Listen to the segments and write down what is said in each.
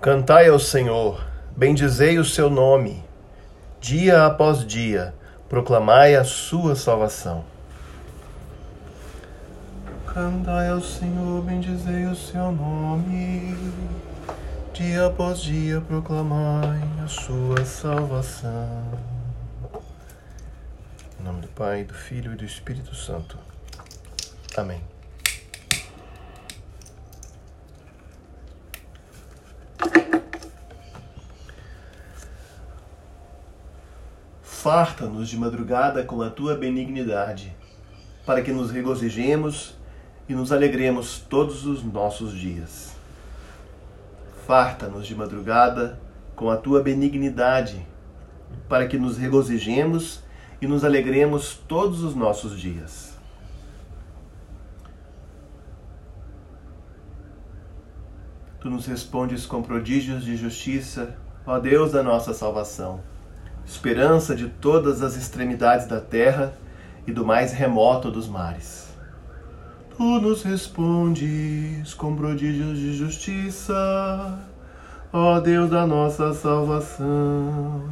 Cantai ao Senhor, bendizei o seu nome, dia após dia, proclamai a sua salvação. Cantai ao Senhor, bendizei o seu nome, dia após dia, proclamai a sua salvação. Em nome do Pai, do Filho e do Espírito Santo. Amém. Farta-nos de madrugada com a tua benignidade, para que nos regozijemos e nos alegremos todos os nossos dias. Farta-nos de madrugada com a tua benignidade, para que nos regozijemos e nos alegremos todos os nossos dias. Tu nos respondes com prodígios de justiça, ó Deus da nossa salvação esperança de todas as extremidades da terra e do mais remoto dos mares. Tu nos respondes com prodígios de justiça, ó Deus da nossa salvação.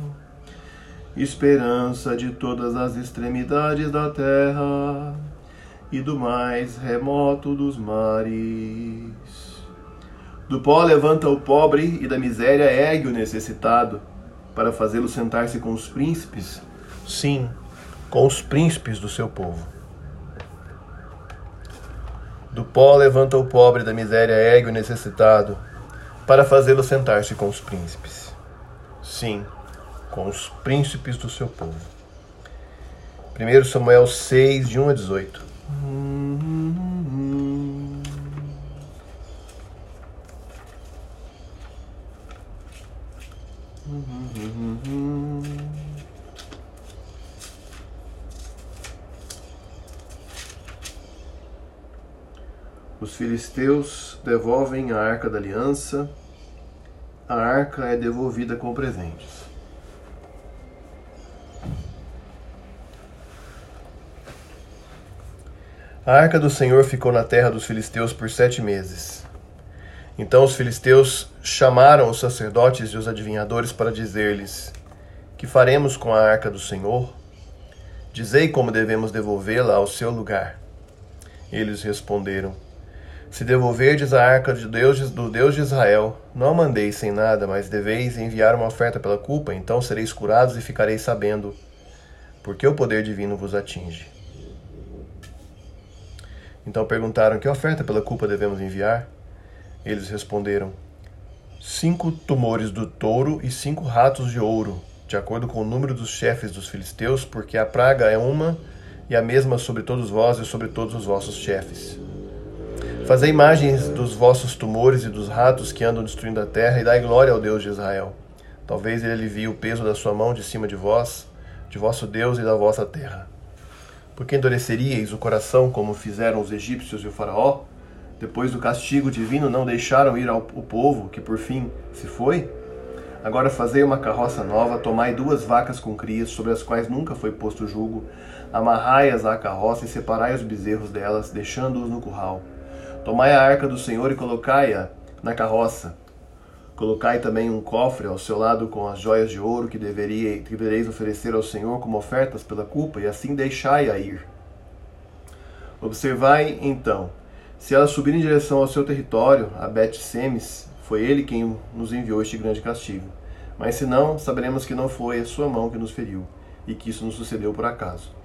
Esperança de todas as extremidades da terra e do mais remoto dos mares. Do pó levanta o pobre e da miséria ergue o necessitado para fazê-lo sentar-se com os príncipes? Sim, com os príncipes do seu povo. Do pó levanta o pobre, da miséria ergue o necessitado, para fazê-lo sentar-se com os príncipes. Sim, com os príncipes do seu povo. 1 Samuel 6, de 1 a 18. Os filisteus devolvem a arca da aliança, a arca é devolvida com presentes. A arca do Senhor ficou na terra dos filisteus por sete meses. Então os filisteus chamaram os sacerdotes e os adivinhadores para dizer-lhes: Que faremos com a arca do Senhor? Dizei como devemos devolvê-la ao seu lugar. Eles responderam: se devolverdes a arca de Deus, do Deus de Israel, não a mandeis sem nada, mas deveis enviar uma oferta pela culpa, então sereis curados e ficareis sabendo, porque o poder divino vos atinge. Então perguntaram: Que oferta pela culpa devemos enviar? Eles responderam: Cinco tumores do touro e cinco ratos de ouro, de acordo com o número dos chefes dos filisteus, porque a praga é uma e a mesma sobre todos vós e sobre todos os vossos chefes. Fazei imagens dos vossos tumores e dos ratos que andam destruindo a terra, e dai glória ao Deus de Israel. Talvez ele alivie o peso da sua mão de cima de vós, de vosso Deus e da vossa terra. Porque endureceríeis o coração como fizeram os egípcios e o faraó? Depois do castigo divino não deixaram ir ao, o povo, que por fim se foi? Agora fazei uma carroça nova, tomai duas vacas com crias, sobre as quais nunca foi posto jugo, amarrai-as à carroça e separai os bezerros delas, deixando-os no curral. Tomai a arca do Senhor e colocai-a na carroça. Colocai também um cofre ao seu lado com as joias de ouro que, deveria, que devereis oferecer ao Senhor como ofertas pela culpa, e assim deixai-a ir. Observai, então, se ela subir em direção ao seu território, a Bet-Semes, foi ele quem nos enviou este grande castigo. Mas se não, saberemos que não foi a sua mão que nos feriu, e que isso nos sucedeu por acaso.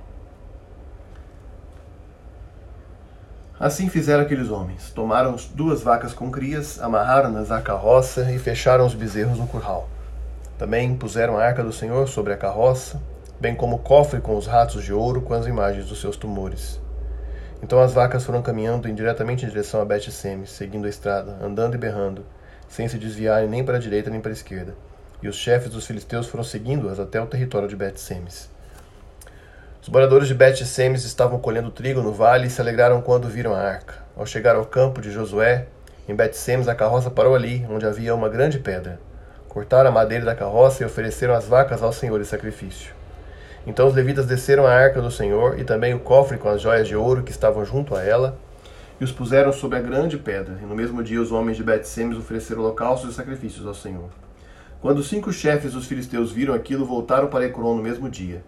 Assim fizeram aqueles homens. Tomaram duas vacas com crias, amarraram-nas à carroça e fecharam os bezerros no curral. Também puseram a arca do Senhor sobre a carroça, bem como o cofre com os ratos de ouro com as imagens dos seus tumores. Então as vacas foram caminhando indiretamente em direção a Bet-Semes, seguindo a estrada, andando e berrando, sem se desviarem nem para a direita nem para a esquerda. E os chefes dos filisteus foram seguindo-as até o território de Bet-Semes. Os moradores de Bet-Semes estavam colhendo trigo no vale e se alegraram quando viram a arca. Ao chegar ao campo de Josué, em Bet-Semes, a carroça parou ali, onde havia uma grande pedra. Cortaram a madeira da carroça e ofereceram as vacas ao Senhor em sacrifício. Então os levitas desceram a arca do Senhor e também o cofre com as joias de ouro que estavam junto a ela, e os puseram sobre a grande pedra. E no mesmo dia os homens de Bet-Semes ofereceram holocaustos e sacrifícios ao Senhor. Quando os cinco chefes dos filisteus viram aquilo, voltaram para Ecrón no mesmo dia.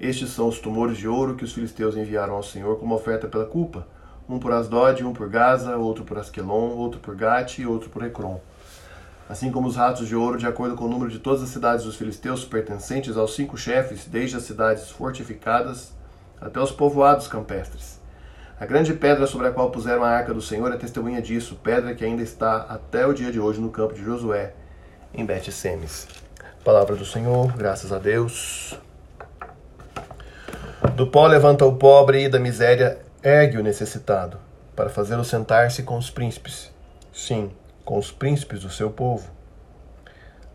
Estes são os tumores de ouro que os filisteus enviaram ao Senhor como oferta pela culpa, um por Asdod, um por Gaza, outro por Asquelon, outro por Gate e outro por Ecrón. Assim como os ratos de ouro, de acordo com o número de todas as cidades dos filisteus pertencentes aos cinco chefes, desde as cidades fortificadas até os povoados campestres. A grande pedra sobre a qual puseram a arca do Senhor é testemunha disso, pedra que ainda está até o dia de hoje no campo de Josué, em Bet-Semes. Palavra do Senhor, graças a Deus. Do pó levanta o pobre e da miséria ergue o necessitado, para fazê-lo sentar-se com os príncipes. Sim, com os príncipes do seu povo.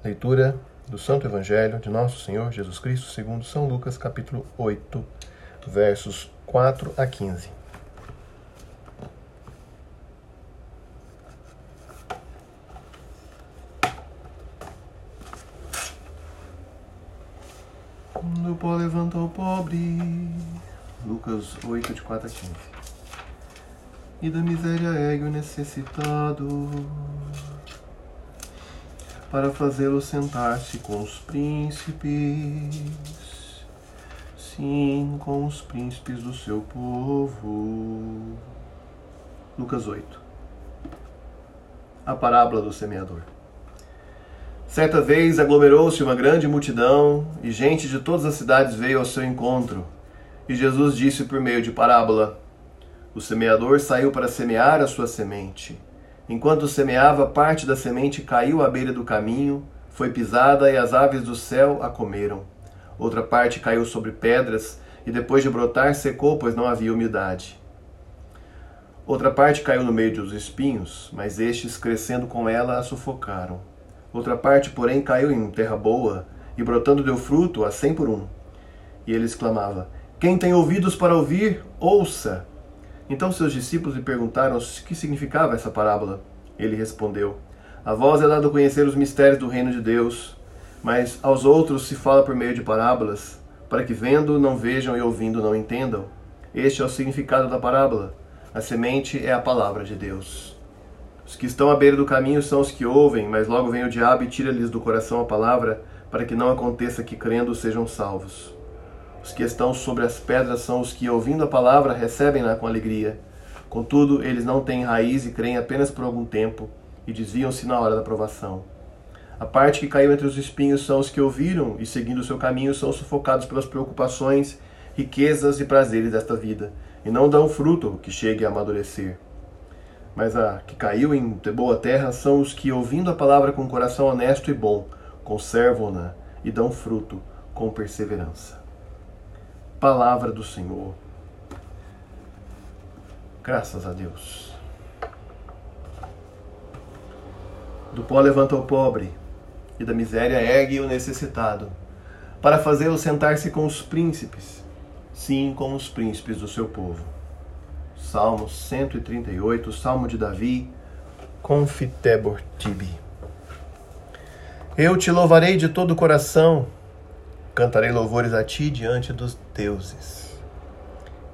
Leitura do Santo Evangelho de Nosso Senhor Jesus Cristo, segundo São Lucas, capítulo 8, versos 4 a 15. Do pó levanta o pobre. Lucas 8, de 4 a 15. E da miséria ergue o necessitado, para fazê-lo sentar-se com os príncipes, sim, com os príncipes do seu povo. Lucas 8. A parábola do semeador. Certa vez aglomerou-se uma grande multidão e gente de todas as cidades veio ao seu encontro. E Jesus disse por meio de parábola: O semeador saiu para semear a sua semente. Enquanto semeava, parte da semente caiu à beira do caminho, foi pisada e as aves do céu a comeram. Outra parte caiu sobre pedras e depois de brotar secou, pois não havia umidade. Outra parte caiu no meio dos espinhos, mas estes, crescendo com ela, a sufocaram. Outra parte, porém, caiu em terra boa, e brotando deu fruto a cem por um. E ele exclamava: Quem tem ouvidos para ouvir, ouça. Então seus discípulos lhe perguntaram o que significava essa parábola. Ele respondeu: A vós é dado conhecer os mistérios do reino de Deus, mas aos outros se fala por meio de parábolas, para que vendo não vejam e ouvindo não entendam. Este é o significado da parábola. A semente é a palavra de Deus. Os que estão à beira do caminho são os que ouvem, mas logo vem o diabo e tira-lhes do coração a palavra, para que não aconteça que crendo sejam salvos. Os que estão sobre as pedras são os que, ouvindo a palavra, recebem-na com alegria. Contudo, eles não têm raiz e creem apenas por algum tempo, e desviam-se na hora da provação. A parte que caiu entre os espinhos são os que ouviram e, seguindo o seu caminho, são sufocados pelas preocupações, riquezas e prazeres desta vida, e não dão fruto que chegue a amadurecer. Mas a que caiu em boa terra são os que, ouvindo a palavra com coração honesto e bom, conservam-na e dão fruto com perseverança. Palavra do Senhor. Graças a Deus. Do pó levanta o pobre, e da miséria ergue o necessitado, para fazê-lo sentar-se com os príncipes, sim, com os príncipes do seu povo. Salmo 138, Salmo de Davi, Confitebor tibi. Eu te louvarei de todo o coração, cantarei louvores a ti diante dos deuses.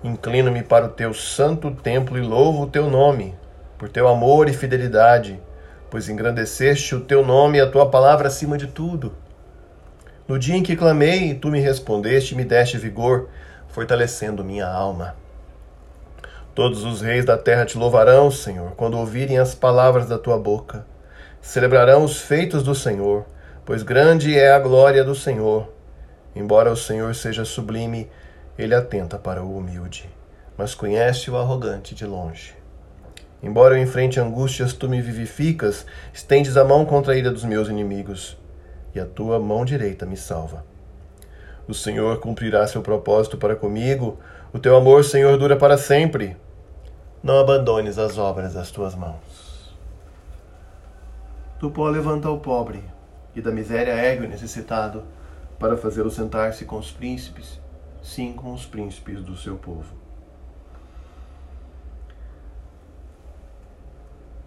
Inclino-me para o teu santo templo e louvo o teu nome, por teu amor e fidelidade, pois engrandeceste o teu nome e a tua palavra acima de tudo. No dia em que clamei, tu me respondeste e me deste vigor, fortalecendo minha alma. Todos os reis da terra te louvarão, Senhor, quando ouvirem as palavras da tua boca. Celebrarão os feitos do Senhor, pois grande é a glória do Senhor. Embora o Senhor seja sublime, ele atenta para o humilde, mas conhece o arrogante de longe. Embora eu enfrente angústias, tu me vivificas, estendes a mão contra a ira dos meus inimigos, e a tua mão direita me salva. O Senhor cumprirá seu propósito para comigo, o teu amor, Senhor, dura para sempre. Não abandones as obras das tuas mãos. Do pó levanta o pobre, e da miséria ergue o necessitado, para fazê-lo sentar-se com os príncipes, sim, com os príncipes do seu povo.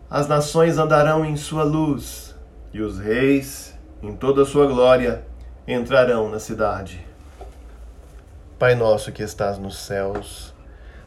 As nações andarão em sua luz, e os reis, em toda a sua glória, entrarão na cidade. Pai nosso que estás nos céus,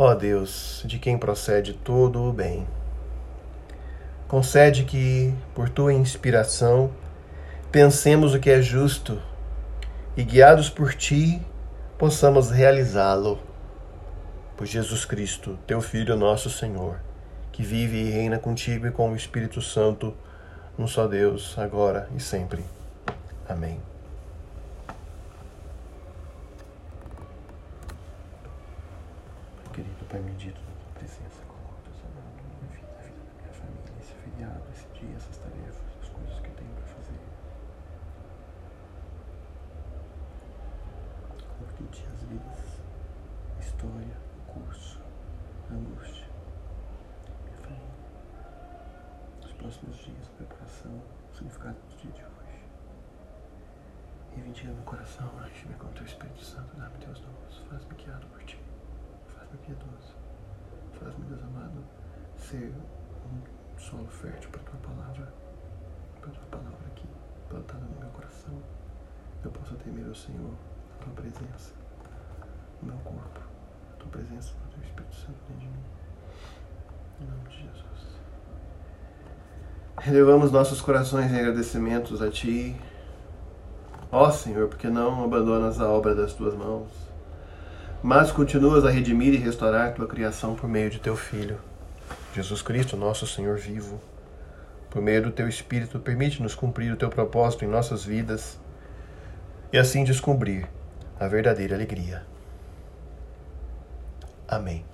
Ó Deus, de quem procede todo o bem, concede que, por tua inspiração, pensemos o que é justo e, guiados por ti, possamos realizá-lo. Por Jesus Cristo, teu Filho, nosso Senhor, que vive e reina contigo e com o Espírito Santo, um só Deus, agora e sempre. Amém. Pai bendito na tua presença, coloco Deus amado na minha vida, a vida da minha família, esse feriado, esse dia, essas tarefas, as coisas que eu tenho para fazer. Coloco em ti as vidas, a história, o curso, a angústia, minha família, os próximos dias, a preparação, o significado do dia de hoje. Reivindica meu coração, enche-me com o teu Espírito Santo, dá-me teus dons, faz-me guiado por ti faz-me piedoso. Faz-me, Deus amado, ser um solo fértil para a tua palavra, para a tua palavra aqui, plantada no meu coração. Eu possa temer o Senhor, a tua presença, no meu corpo, a tua presença, o teu Espírito Santo dentro de mim. Em nome de Jesus. Elevamos nossos corações em agradecimentos a Ti. Ó Senhor, porque não abandonas a obra das Tuas mãos mas continuas a redimir e restaurar tua criação por meio de teu Filho, Jesus Cristo, nosso Senhor vivo. Por meio do teu Espírito, permite-nos cumprir o teu propósito em nossas vidas e assim descobrir a verdadeira alegria. Amém.